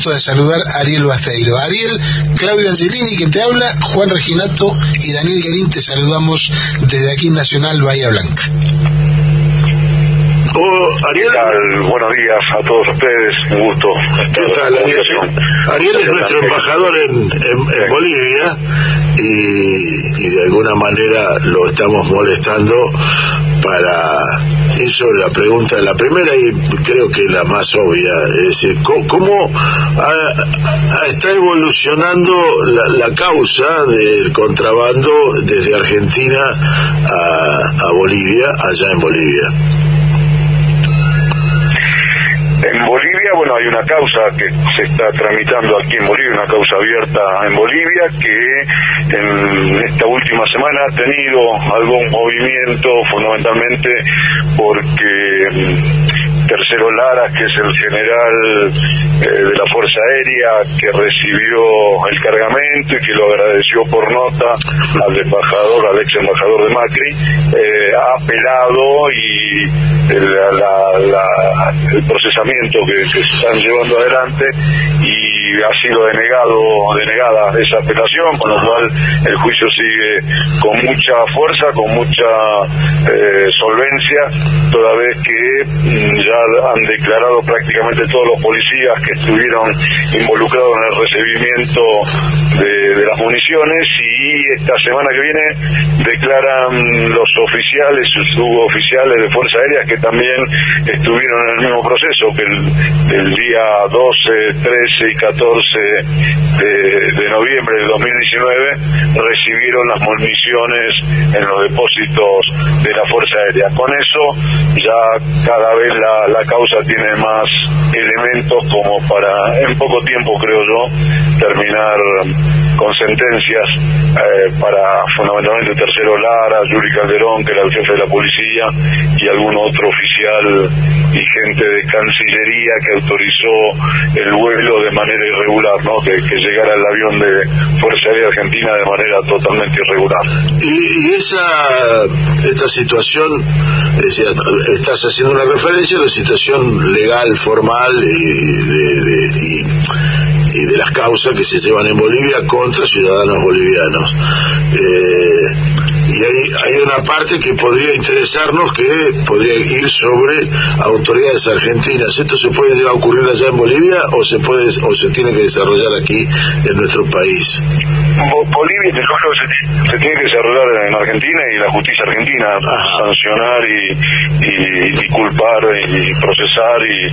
gusto de saludar a Ariel Basteiro. Ariel, Claudio Angelini, quien te habla, Juan Reginato y Daniel Guerín, te saludamos desde aquí Nacional Bahía Blanca. Oh, Ariel. Buenos días a todos ustedes, un gusto. ¿Qué tal, Ariel? Ariel es nuestro embajador en, en, Bolivia y, y, de alguna manera lo estamos molestando para sobre la pregunta, la primera y creo que la más obvia, es decir, ¿cómo, está evolucionando la, la, causa del contrabando desde Argentina a, a Bolivia, allá en Bolivia? Hay una causa que se está tramitando aquí en Bolivia, una causa abierta en Bolivia, que en esta última semana ha tenido algún movimiento, fundamentalmente porque Tercero Lara, que es el general eh, de la Fuerza Aérea que recibió el cargamento y que lo agradeció por nota al embajador, al ex embajador de Macri, eh, ha apelado y el, el procesamiento que, se están llevando adelante y ha sido denegado denegada esa apelación, con lo cual el juicio sigue con mucha fuerza, con mucha eh, solvencia, toda vez que mm, ya han declarado prácticamente todos los policías que estuvieron involucrados en el recibimiento de, las municiones y esta semana que viene declaran los oficiales, suboficiales de Fuerza Aérea que también estuvieron en el mismo proceso, que el, día 12, 13 y 14 de, noviembre del 2019 recibieron las municiones en los depósitos de la Fuerza Aérea. Con eso ya cada vez la, la causa tiene más elementos como para, en poco tiempo creo yo, terminar con sentencias eh, para fundamentalmente Tercero Lara, Yuri Calderón, que era el jefe de la policía, y algún otro oficial y gente de Cancillería que autorizó el vuelo de manera irregular, ¿no? que, llegara el avión de Fuerza Aérea Argentina de manera totalmente irregular. Y, esa esta situación, estás haciendo una referencia a la situación legal, formal y de, y de las causas que se llevan en Bolivia contra ciudadanos bolivianos. Eh, y hay, hay una parte que podría interesarnos que podría ir sobre autoridades argentinas. ¿Esto se puede ocurrir allá en Bolivia o se puede o se tiene que desarrollar aquí en nuestro país? Bolivia se, se, tiene que desarrollar en Argentina y la justicia argentina sancionar y, y, culpar y procesar y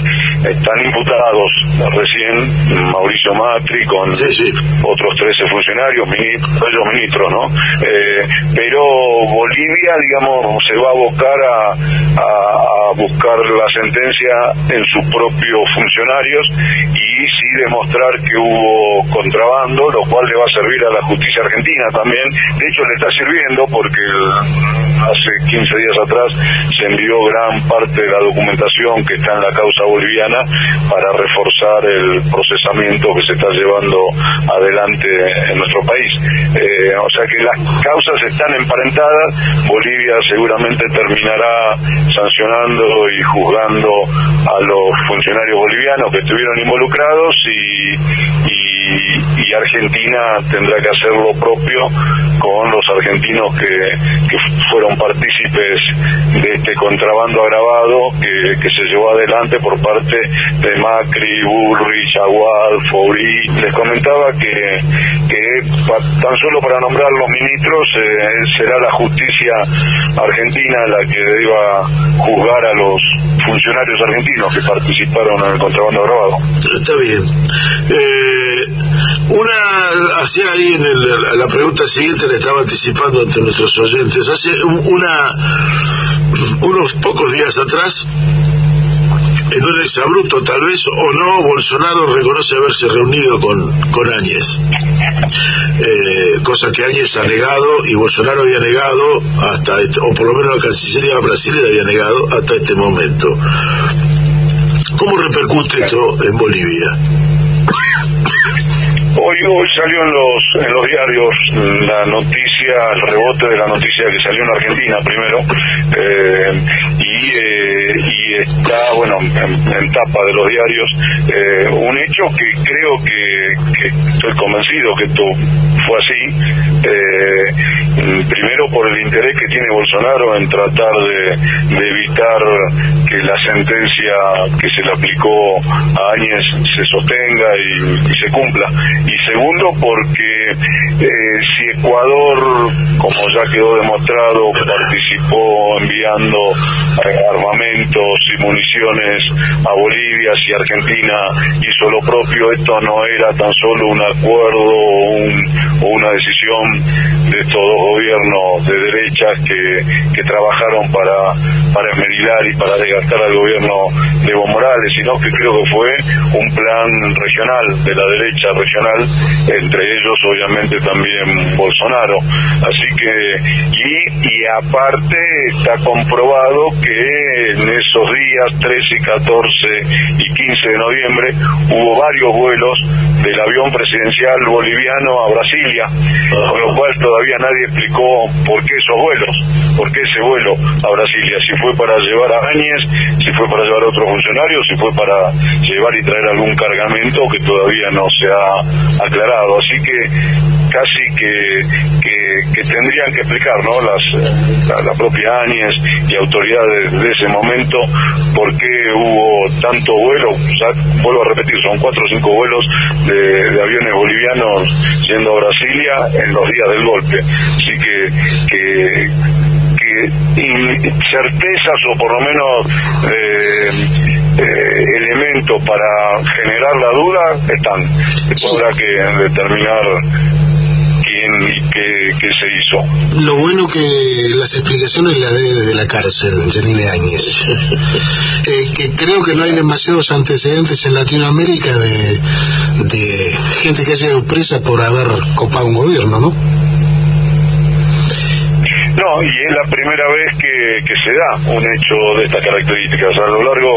están imputados. Recién Mauricio Matri con otros 13 funcionarios, ellos ministros, ¿no? Eh, pero Bolivia, digamos, se va a buscar a, a, buscar la sentencia en sus propios funcionarios y sí demostrar que hubo contrabando, lo cual le va a servir a la justicia argentina también. De hecho, le está sirviendo porque hace 15 días atrás se envió gran parte de la documentación que está en la causa boliviana para reforzar el procesamiento que se está llevando adelante en nuestro país. Eh, o sea que las causas están emparentadas, Bolivia seguramente terminará sancionando y juzgando a los funcionarios bolivianos que estuvieron involucrados y, Argentina tendrá que hacer lo propio con los argentinos que, fueron partícipes de este contrabando agravado que, se llevó adelante por parte de Macri, Bullrich, Aguad, Fourí. Les comentaba que, que tan solo para nombrar los ministros eh, será la justicia argentina la que deba juzgar a los funcionarios argentinos que participaron en el contrabando agravado. Está bien. Eh, hacía ahí en la pregunta siguiente, le estaba anticipando ante nuestros oyentes, hace una, unos pocos días atrás, en un exabrupto tal vez o no, Bolsonaro reconoce haberse reunido con, con Áñez, eh, cosa que Áñez ha negado y Bolsonaro había negado hasta, este, o por lo menos la Cancillería brasileña había negado hasta este momento. ¿Cómo repercute esto en Bolivia? Hoy, hoy salió en los, en los diarios la noticia, el rebote de la noticia que salió en Argentina primero, eh, y, eh, y está, bueno, en, tapa de los diarios, eh, un hecho que creo que, que, estoy convencido que esto fue así, primero por el interés que tiene Bolsonaro en tratar de, evitar que la sentencia que se le aplicó a Áñez se sostenga y se cumpla y segundo porque eh, si Ecuador, como ya quedó demostrado, participó enviando eh, armamentos y municiones a Bolivia, si Argentina hizo lo propio, esto no era tan solo un acuerdo o, una decisión de estos dos gobiernos de derechas que, trabajaron para, para y para desgastar al gobierno de Evo Morales, sino que creo que fue un plan regional de la derecha regional entre ellos obviamente también Bolsonaro. Así que, y, y aparte está comprobado que en esos días 13, 14 y 15 de noviembre hubo varios vuelos del avión presidencial boliviano a Brasilia, con lo cual todavía nadie explicó por qué esos vuelos, por qué ese vuelo a Brasilia, si fue para llevar a Áñez, si fue para llevar a otros funcionarios, si fue para llevar y traer algún cargamento que todavía no se ha aclarado. Así que casi que, que, tendrían que explicar ¿no? Las, la, propia Áñez y autoridades de ese momento por qué hubo tanto vuelo, vuelvo a repetir, son cuatro o cinco vuelos de, aviones bolivianos yendo a Brasilia en los días del golpe. Así que, que, que certezas o por lo menos eh, eh, elementos para generar la duda están. Después habrá que determinar quién y qué, se hizo. Lo bueno que las explicaciones las dé desde la cárcel, Janine Áñez. Eh, que creo que no hay demasiados antecedentes en Latinoamérica de, de gente que haya ido presa por haber copado un gobierno, ¿no? La primera vez que, se da un hecho de estas características. A lo largo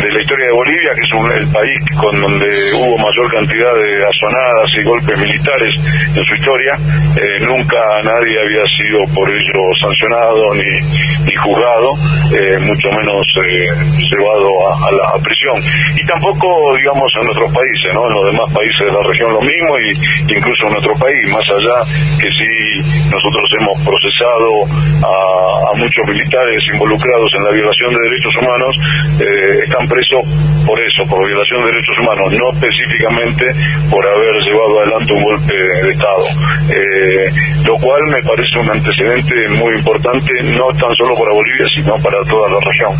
de la historia de Bolivia, que es el país con donde hubo mayor cantidad de asonadas y golpes militares en su historia, eh, nunca nadie había sido por ello sancionado ni, juzgado, eh, mucho menos eh, llevado a, la prisión. Y tampoco, digamos, en otros países, ¿no? En los demás países de la región lo mismo, y incluso en nuestro país, más allá que si nosotros hemos procesado a, muchos militares involucrados en la violación de derechos humanos, eh, están presos por eso, por violación de derechos humanos, no específicamente por haber llevado adelante un golpe de Estado. Eh, lo cual me parece un antecedente muy importante, no tan solo para Bolivia, sino para toda la región.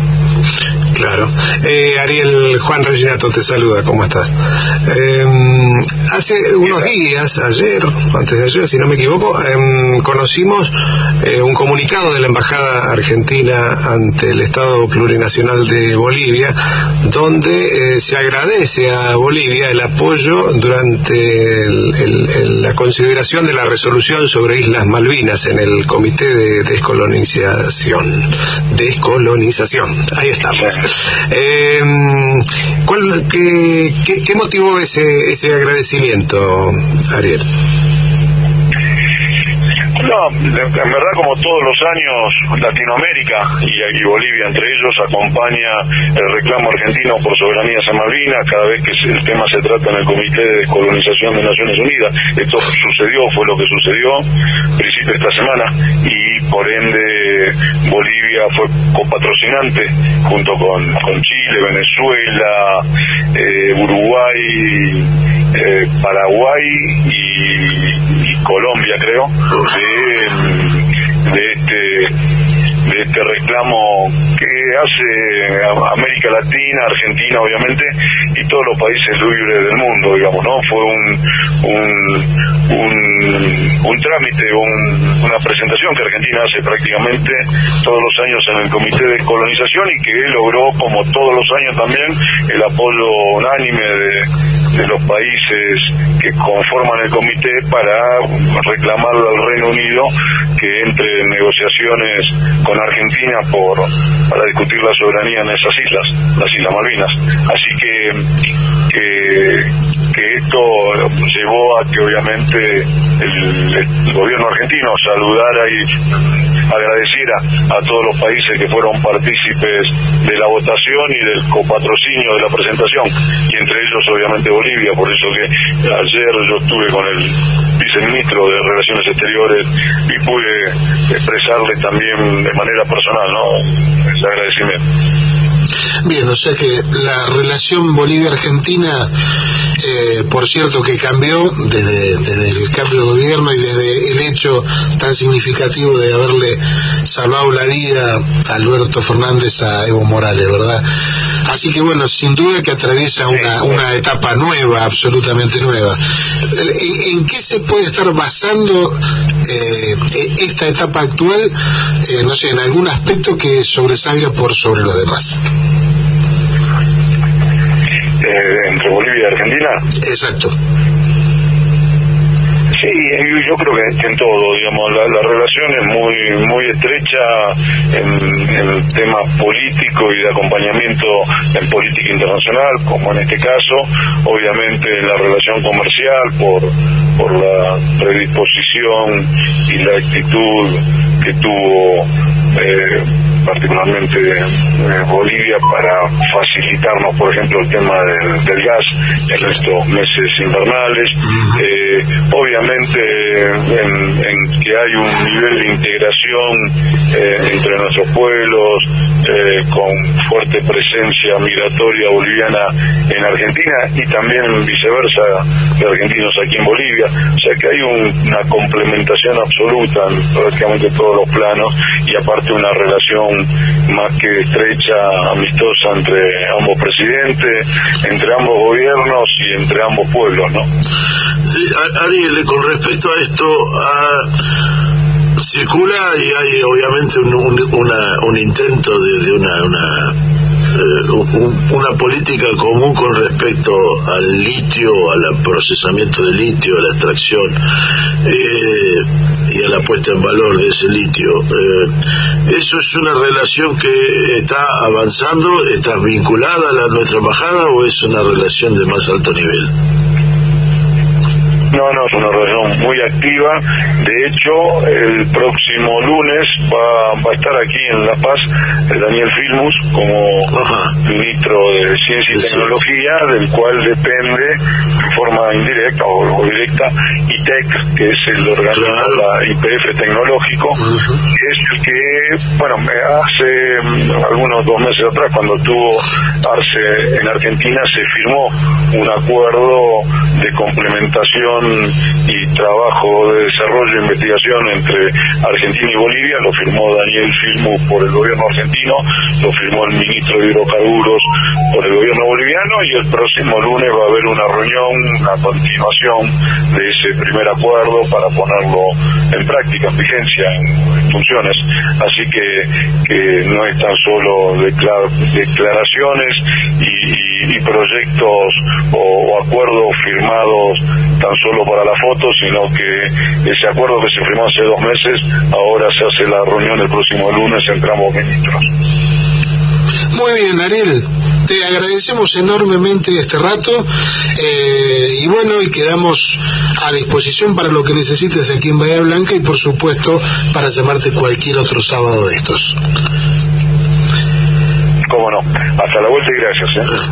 Claro. Eh, Ariel Juan Reginato te saluda, ¿cómo estás? Em, hace unos días, ayer, antes de ayer, si no me equivoco, em, conocimos eh, un comunicado de la Embajada Argentina ante el Estado Plurinacional de Bolivia, donde eh, se agradece a Bolivia el apoyo durante la consideración de la resolución sobre Islas Malvinas en el Comité de Descolonización. Descolonización. Ahí estamos. Eh, ¿cuál, qué, qué, motivó ese, ese agradecimiento, Ariel? No, en verdad como todos los años Latinoamérica y, Bolivia entre ellos acompaña el reclamo argentino por soberanía san Malvinas cada vez que el tema se trata en el Comité de Descolonización de Naciones Unidas. Esto sucedió, fue lo que sucedió principio de esta semana y por ende Bolivia fue copatrocinante junto con, Chile, Venezuela, eh, Uruguay, eh, Paraguay y, Colombia creo de, este de este reclamo que hace América Latina, Argentina obviamente, y todos los países libres del mundo, digamos, ¿no? Fue un, un, un, trámite, una presentación que Argentina hace prácticamente todos los años en el Comité de Colonización y que logró, como todos los años también, el apoyo unánime de de los países que conforman el comité para reclamarle al Reino Unido que entre en negociaciones con Argentina por para discutir la soberanía en esas islas, las Islas Malvinas. Así que que, a que obviamente el, gobierno argentino saludara y agradeciera a todos los países que fueron partícipes de la votación y del copatrocinio de la presentación, y entre ellos obviamente Bolivia, por eso que ayer yo estuve con el viceministro de Relaciones Exteriores y pude expresarle también de manera personal ¿no? ese agradecimiento. Bien, o sea que la relación Bolivia-Argentina, eh, por cierto que cambió desde, desde, el cambio de gobierno y desde el hecho tan significativo de haberle salvado la vida a Alberto Fernández a Evo Morales, ¿verdad? Así que bueno, sin duda que atraviesa una, una etapa nueva, absolutamente nueva. ¿En, qué se puede estar basando eh, esta etapa actual, eh, no sé, en algún aspecto que sobresalga por sobre lo demás? Entre Bolivia y Argentina. Exacto. Sí, yo creo que en todo, digamos, la, relación es muy muy estrecha en, el tema político y de acompañamiento en política internacional, como en este caso, obviamente la relación comercial por, por la predisposición y la actitud que tuvo eh, particularmente eh, Bolivia, para facilitarnos, por ejemplo, el tema del, gas en estos meses invernales. Eh, obviamente, en, que hay un nivel de integración eh, entre nuestros pueblos, con fuerte presencia migratoria boliviana en Argentina y también viceversa de argentinos aquí en Bolivia. O sea que hay una complementación absoluta en prácticamente todos los planos y aparte una relación más que estrecha, amistosa entre ambos presidentes, entre ambos gobiernos y entre ambos pueblos, ¿no? Sí, Ariel, con respecto a esto, circula y hay obviamente un, un intento de, una, una eh, una política común con respecto al litio, al procesamiento del litio, a la extracción eh, y a la puesta en valor de ese litio. Eh, ¿Eso es una relación que está avanzando, está vinculada a la, nuestra embajada o es una relación de más alto nivel? No, no, es una relación muy activa. De hecho, el próximo lunes va, va a estar aquí en La Paz Daniel Filmus como ministro de Ciencia y Tecnología, del cual depende en forma indirecta o, directa ITEC, que es el organismo la IPF tecnológico, que es el que, bueno, hace mm, algunos dos meses atrás, cuando tuvo Arce en Argentina, se firmó un acuerdo de complementación y trabajo de desarrollo e investigación entre Argentina y Bolivia, lo firmó Daniel Filmo por el gobierno argentino, lo firmó el ministro de Hidrocarburos por el gobierno boliviano y el próximo lunes va a haber una reunión, una continuación de ese primer acuerdo para ponerlo en práctica, en vigencia, en, funciones. Así que, que no es tan solo declaraciones y, proyectos o acuerdos firmados tan solo para la foto, sino que ese acuerdo que se firmó hace dos meses, ahora se hace la reunión el próximo lunes entre ambos ministros. Muy bien, Ariel. Te agradecemos enormemente este rato eh, y bueno, y quedamos a disposición para lo que necesites aquí en Bahía Blanca y por supuesto para llamarte cualquier otro sábado de estos. Cómo no. Hasta la vuelta y gracias. ¿eh?